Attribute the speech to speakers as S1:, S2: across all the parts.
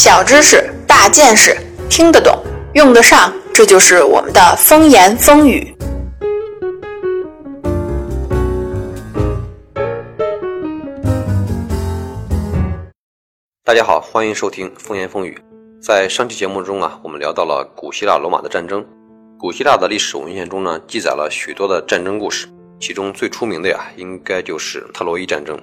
S1: 小知识，大见识，听得懂，用得上，这就是我们的风言风语。
S2: 大家好，欢迎收听风言风语。在上期节目中啊，我们聊到了古希腊罗马的战争。古希腊的历史文献中呢，记载了许多的战争故事，其中最出名的呀，应该就是特洛伊战争。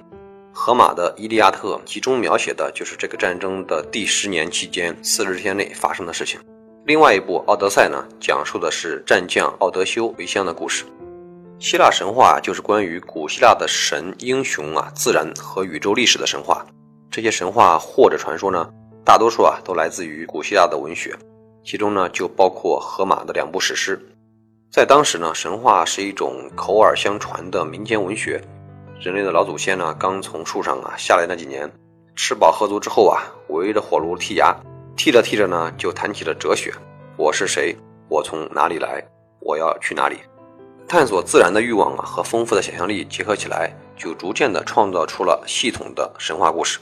S2: 荷马的《伊利亚特》集中描写的就是这个战争的第十年期间四十天内发生的事情。另外一部《奥德赛》呢，讲述的是战将奥德修为乡的故事。希腊神话就是关于古希腊的神、英雄啊、自然和宇宙历史的神话。这些神话或者传说呢，大多数啊都来自于古希腊的文学，其中呢就包括荷马的两部史诗。在当时呢，神话是一种口耳相传的民间文学。人类的老祖先呢，刚从树上啊下来那几年，吃饱喝足之后啊，围着火炉剔牙，剔着剔着呢，就谈起了哲学。我是谁？我从哪里来？我要去哪里？探索自然的欲望啊和丰富的想象力结合起来，就逐渐的创造出了系统的神话故事。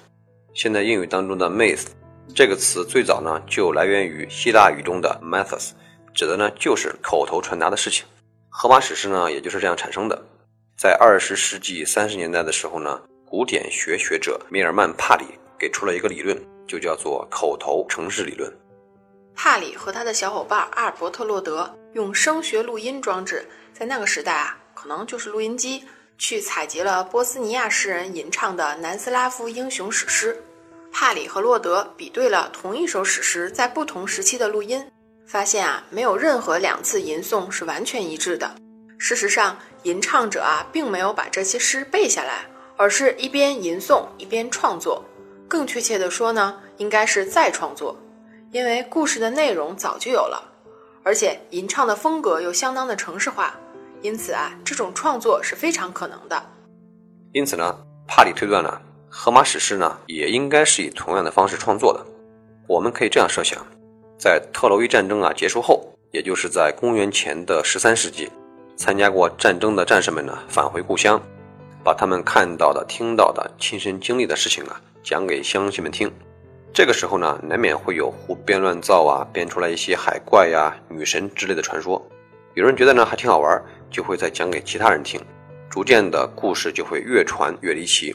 S2: 现在英语当中的 myth 这个词最早呢就来源于希腊语中的 mythos，指的呢就是口头传达的事情。荷马史诗呢也就是这样产生的。在二十世纪三十年代的时候呢，古典学学者米尔曼·帕里给出了一个理论，就叫做口头城市理论。
S1: 帕里和他的小伙伴阿尔伯特·洛德用声学录音装置，在那个时代啊，可能就是录音机，去采集了波斯尼亚诗人吟唱的南斯拉夫英雄史诗。帕里和洛德比对了同一首史诗在不同时期的录音，发现啊，没有任何两次吟诵是完全一致的。事实上，吟唱者啊，并没有把这些诗背下来，而是一边吟诵一边创作。更确切的说呢，应该是再创作，因为故事的内容早就有了，而且吟唱的风格又相当的城市化，因此啊，这种创作是非常可能的。
S2: 因此呢，帕里推断呢，荷马史诗呢，也应该是以同样的方式创作的。我们可以这样设想，在特洛伊战争啊结束后，也就是在公元前的十三世纪。参加过战争的战士们呢，返回故乡，把他们看到的、听到的、亲身经历的事情啊，讲给乡亲们听。这个时候呢，难免会有胡编乱造啊，编出来一些海怪呀、女神之类的传说。有人觉得呢还挺好玩，就会再讲给其他人听。逐渐的故事就会越传越离奇，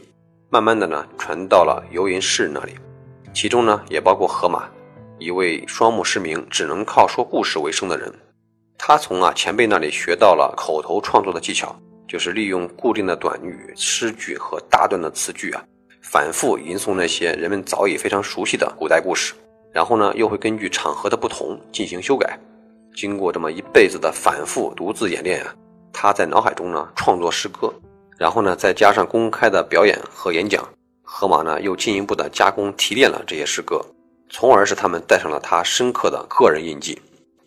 S2: 慢慢的呢，传到了游吟诗人那里，其中呢，也包括荷马，一位双目失明、只能靠说故事为生的人。他从啊前辈那里学到了口头创作的技巧，就是利用固定的短语、诗句和大段的词句啊，反复吟诵那些人们早已非常熟悉的古代故事，然后呢，又会根据场合的不同进行修改。经过这么一辈子的反复独自演练啊，他在脑海中呢创作诗歌，然后呢再加上公开的表演和演讲，荷马呢又进一步的加工提炼了这些诗歌，从而使他们带上了他深刻的个人印记。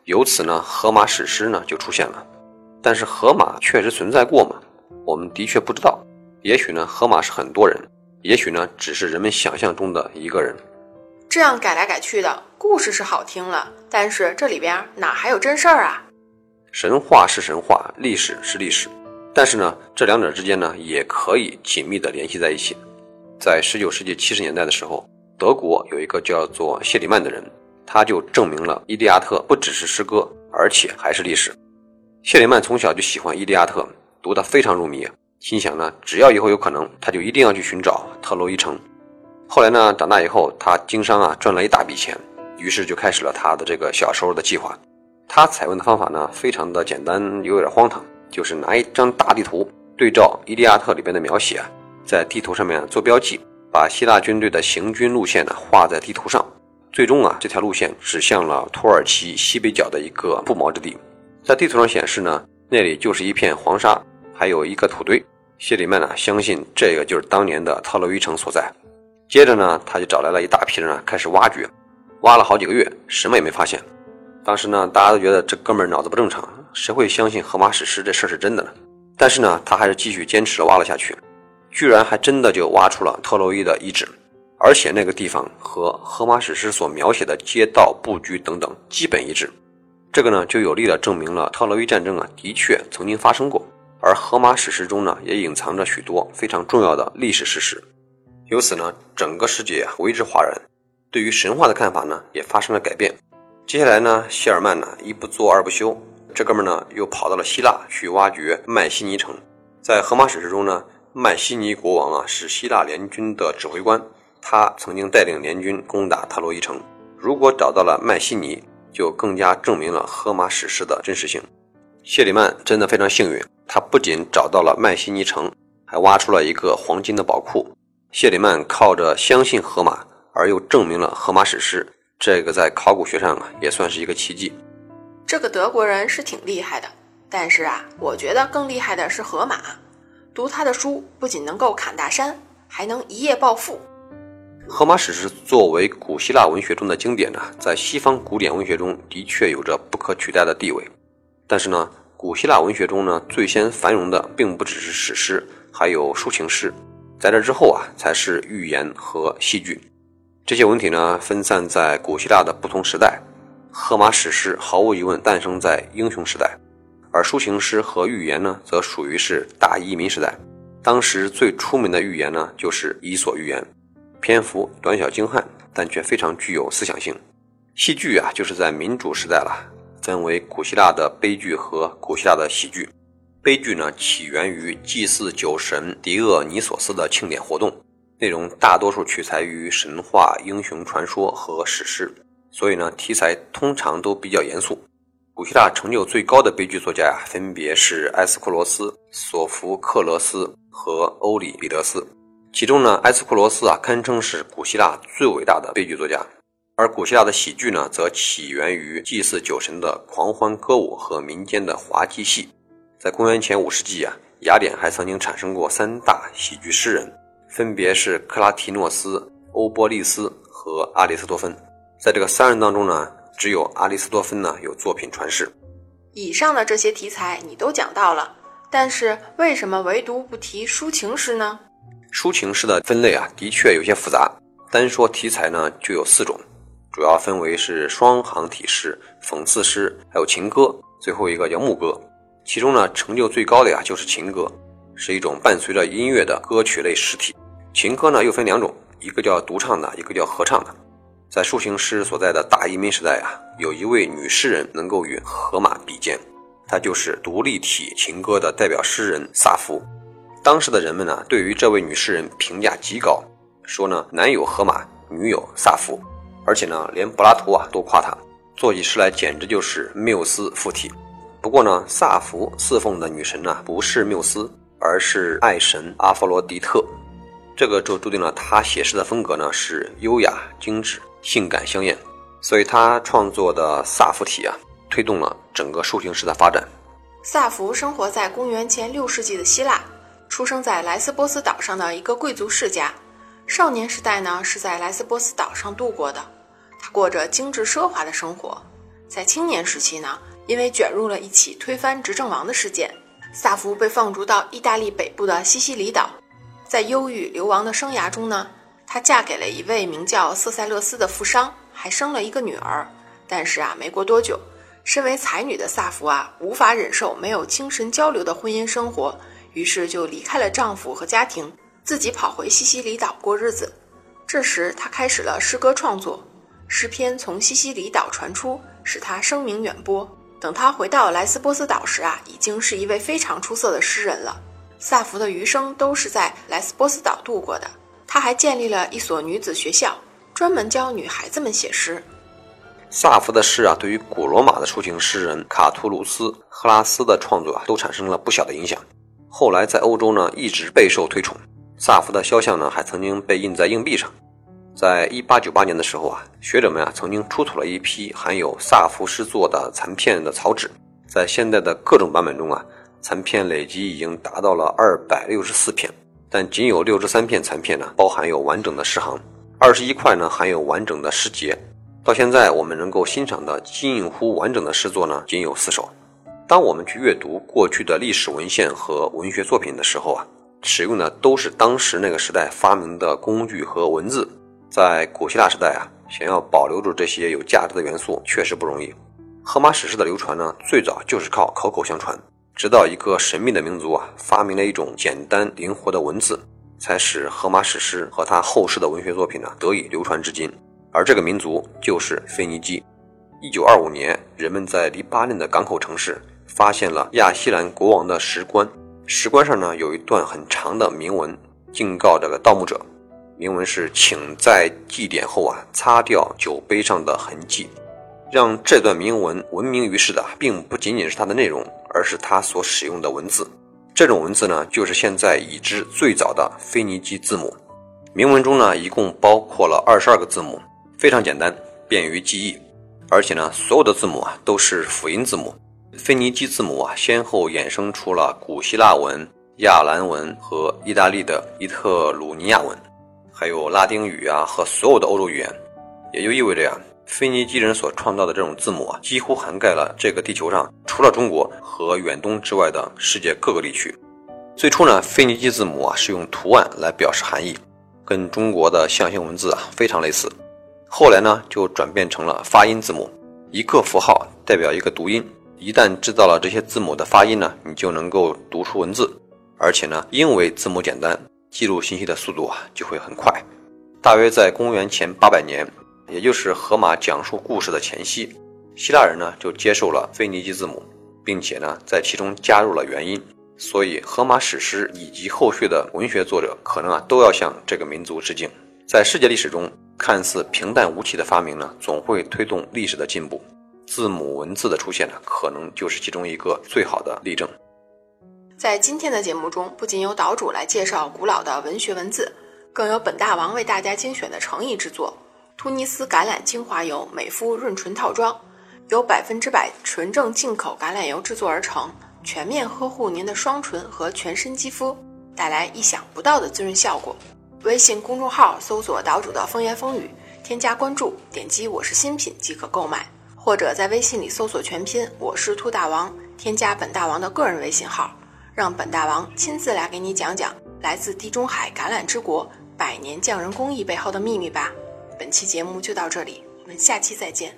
S2: 由此呢，荷马史诗呢就出现了。但是荷马确实存在过吗？我们的确不知道。也许呢，荷马是很多人，也许呢，只是人们想象中的一个人。
S1: 这样改来改去的故事是好听了，但是这里边哪还有真事儿啊？
S2: 神话是神话，历史是历史，但是呢，这两者之间呢，也可以紧密的联系在一起。在十九世纪七十年代的时候，德国有一个叫做谢里曼的人。他就证明了《伊利亚特》不只是诗歌，而且还是历史。谢里曼从小就喜欢《伊利亚特》，读得非常入迷，心想呢，只要以后有可能，他就一定要去寻找特洛伊城。后来呢，长大以后，他经商啊，赚了一大笔钱，于是就开始了他的这个小时候的计划。他采用的方法呢，非常的简单，有点荒唐，就是拿一张大地图，对照《伊利亚特》里边的描写，在地图上面做标记，把希腊军队的行军路线呢画在地图上。最终啊，这条路线指向了土耳其西北角的一个不毛之地，在地图上显示呢，那里就是一片黄沙，还有一个土堆。谢里曼呢，相信这个就是当年的特洛伊城所在。接着呢，他就找来了一大批人啊，开始挖掘，挖了好几个月，什么也没发现。当时呢，大家都觉得这哥们儿脑子不正常，谁会相信荷马史诗这事儿是真的呢？但是呢，他还是继续坚持挖了下去，居然还真的就挖出了特洛伊的遗址。而且那个地方和荷马史诗所描写的街道布局等等基本一致，这个呢就有力的证明了特洛伊战争啊的确曾经发生过，而荷马史诗中呢也隐藏着许多非常重要的历史事实。由此呢，整个世界为之哗然。对于神话的看法呢也发生了改变。接下来呢，谢尔曼呢一不做二不休，这哥们呢又跑到了希腊去挖掘迈锡尼城。在荷马史诗中呢，迈锡尼国王啊是希腊联军的指挥官，他曾经带领联军攻打特洛伊城。如果找到了麦西尼，就更加证明了荷马史诗的真实性。谢里曼真的非常幸运，他不仅找到了麦西尼城，还挖出了一个黄金的宝库。谢里曼靠着相信荷马，而又证明了荷马史诗，这个在考古学上啊也算是一个奇迹。
S1: 这个德国人是挺厉害的，但是啊，我觉得更厉害的是荷马。读他的书不仅能够砍大山，还能一夜暴富。
S2: 荷马史诗作为古希腊文学中的经典呢，在西方古典文学中的确有着不可取代的地位。但是呢，古希腊文学中呢，最先繁荣的并不只是史诗，还有抒情诗。在这之后啊，才是寓言和戏剧。这些文体呢，分散在古希腊的不同时代。荷马史诗毫无疑问诞生在英雄时代，而抒情诗和寓言呢，则属于是大移民时代。当时最出名的寓言呢，就是《伊索寓言》。篇幅短小精悍，但却非常具有思想性。戏剧啊，就是在民主时代了，分为古希腊的悲剧和古希腊的喜剧。悲剧呢，起源于祭祀酒神狄厄尼索斯的庆典活动，内容大多数取材于神话、英雄传说和史诗，所以呢，题材通常都比较严肃。古希腊成就最高的悲剧作家呀，分别是埃斯库罗斯、索福克勒斯和欧里庇得斯。其中呢，埃斯库罗斯啊，堪称是古希腊最伟大的悲剧作家。而古希腊的喜剧呢，则起源于祭祀酒神的狂欢歌舞和民间的滑稽戏。在公元前五世纪啊，雅典还曾经产生过三大喜剧诗人，分别是克拉提诺斯、欧波利斯和阿里斯多芬。在这个三人当中呢，只有阿里斯多芬呢有作品传世。
S1: 以上的这些题材你都讲到了，但是为什么唯独不提抒情诗呢？
S2: 抒情诗的分类啊，的确有些复杂。单说题材呢，就有四种，主要分为是双行体诗、讽刺诗，还有情歌，最后一个叫牧歌。其中呢，成就最高的呀，就是情歌，是一种伴随着音乐的歌曲类诗体。情歌呢，又分两种，一个叫独唱的，一个叫合唱的。在抒情诗所在的大移民时代啊，有一位女诗人能够与荷马比肩，她就是独立体情歌的代表诗人萨福。当时的人们呢，对于这位女诗人评价极高，说呢，男有荷马，女有萨福，而且呢，连柏拉图啊都夸她，做起诗来简直就是缪斯附体。不过呢，萨福侍奉的女神呢，不是缪斯，而是爱神阿佛罗狄特，这个就注定了他写诗的风格呢是优雅、精致、性感香艳，所以他创作的萨福体啊，推动了整个抒情诗的发展。
S1: 萨福生活在公元前六世纪的希腊。出生在莱斯波斯岛上的一个贵族世家，少年时代呢是在莱斯波斯岛上度过的。他过着精致奢华的生活。在青年时期呢，因为卷入了一起推翻执政王的事件，萨福被放逐到意大利北部的西西里岛。在忧郁流亡的生涯中呢，她嫁给了一位名叫瑟塞勒斯的富商，还生了一个女儿。但是啊，没过多久，身为才女的萨福啊，无法忍受没有精神交流的婚姻生活。于是就离开了丈夫和家庭，自己跑回西西里岛过日子。这时，她开始了诗歌创作，诗篇从西西里岛传出，使她声名远播。等她回到莱斯波斯岛时啊，已经是一位非常出色的诗人了。萨福的余生都是在莱斯波斯岛度过的。他还建立了一所女子学校，专门教女孩子们写诗。
S2: 萨福的诗啊，对于古罗马的抒情诗人卡图鲁斯、赫拉斯的创作啊，都产生了不小的影响。后来在欧洲呢，一直备受推崇。萨福的肖像呢，还曾经被印在硬币上。在一八九八年的时候啊，学者们啊曾经出土了一批含有萨福诗作的残片的草纸。在现在的各种版本中啊，残片累计已经达到了二百六十四片，但仅有六十三片残片呢包含有完整的诗行，二十一块呢含有完整的诗节。到现在我们能够欣赏的近乎完整的诗作呢，仅有四首。当我们去阅读过去的历史文献和文学作品的时候啊，使用的都是当时那个时代发明的工具和文字。在古希腊时代啊，想要保留住这些有价值的元素，确实不容易。荷马史诗的流传呢，最早就是靠口口相传，直到一个神秘的民族啊，发明了一种简单灵活的文字，才使荷马史诗和他后世的文学作品呢得以流传至今。而这个民族就是腓尼基。一九二五年，人们在黎巴嫩的港口城市发现了亚西兰国王的石棺，石棺上呢有一段很长的铭文，警告这个盗墓者。铭文是：“请在祭典后啊，擦掉酒杯上的痕迹。”让这段铭文闻名于世的，并不仅仅是它的内容，而是它所使用的文字。这种文字呢，就是现在已知最早的腓尼基字母。铭文中呢，一共包括了二十二个字母，非常简单，便于记忆。而且呢，所有的字母啊都是辅音字母。腓尼基字母啊，先后衍生出了古希腊文、亚兰文和意大利的伊特鲁尼亚文，还有拉丁语啊和所有的欧洲语言。也就意味着呀，腓尼基人所创造的这种字母啊，几乎涵盖了这个地球上除了中国和远东之外的世界各个地区。最初呢，腓尼基字母啊是用图案来表示含义，跟中国的象形文字啊非常类似。后来呢，就转变成了发音字母，一个符号代表一个读音。一旦知道了这些字母的发音呢，你就能够读出文字。而且呢，因为字母简单，记录信息的速度啊就会很快。大约在公元前八百年，也就是荷马讲述故事的前夕，希腊人呢就接受了腓尼基字母，并且呢在其中加入了元音。所以，荷马史诗以及后续的文学作者可能啊都要向这个民族致敬。在世界历史中。看似平淡无奇的发明呢，总会推动历史的进步。字母文字的出现呢，可能就是其中一个最好的例证。
S1: 在今天的节目中，不仅有岛主来介绍古老的文学文字，更有本大王为大家精选的诚意之作——突尼斯橄榄精华油美肤润唇套装，由百分之百纯正进口橄榄油制作而成，全面呵护您的双唇和全身肌肤，带来意想不到的滋润效果。微信公众号搜索“岛主的风言风语”，添加关注，点击“我是新品”即可购买，或者在微信里搜索全拼“我是兔大王”，添加本大王的个人微信号，让本大王亲自来给你讲讲来自地中海橄榄之国百年匠人工艺背后的秘密吧。本期节目就到这里，我们下期再见。